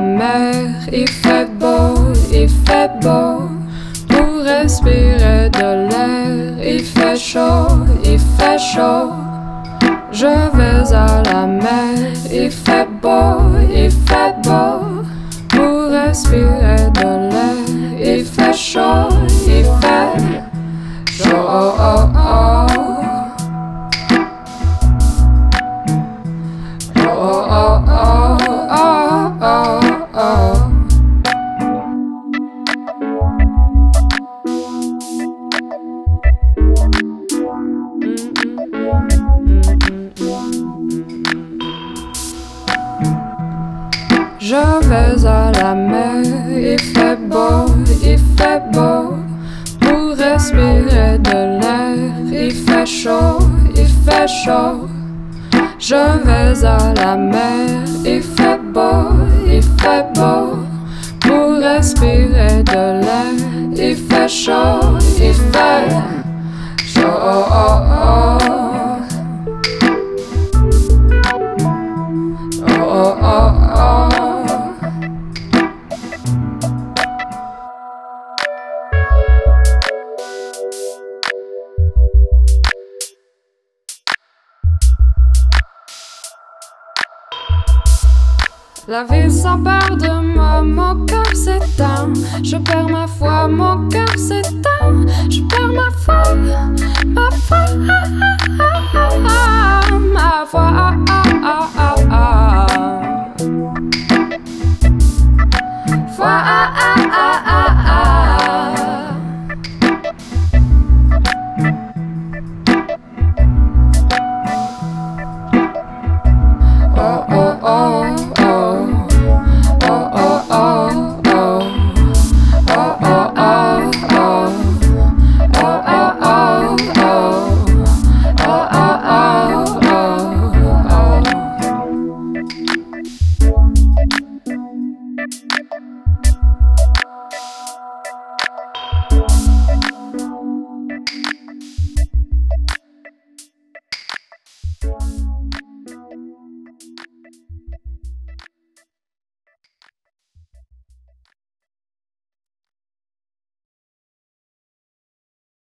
mer, il fait beau, il fait beau. Pour respirer de l'air, il fait chaud, il fait chaud. Je vais à la mer, il fait beau, il fait beau. Pour respirer de l'air, il fait chaud, Je vais à la mer, il fait beau, il fait beau. Pour respirer de l'air, il fait chaud, il fait chaud. Je vais à la mer, il fait beau, il fait beau. Pour respirer de l'air, il fait chaud, il fait chaud. Oh, oh, oh. La vie s'empare de moi, mon cœur s'éteint. Je perds ma foi, mon cœur s'éteint. Je perds ma foi, ma foi, ma foi. Foi,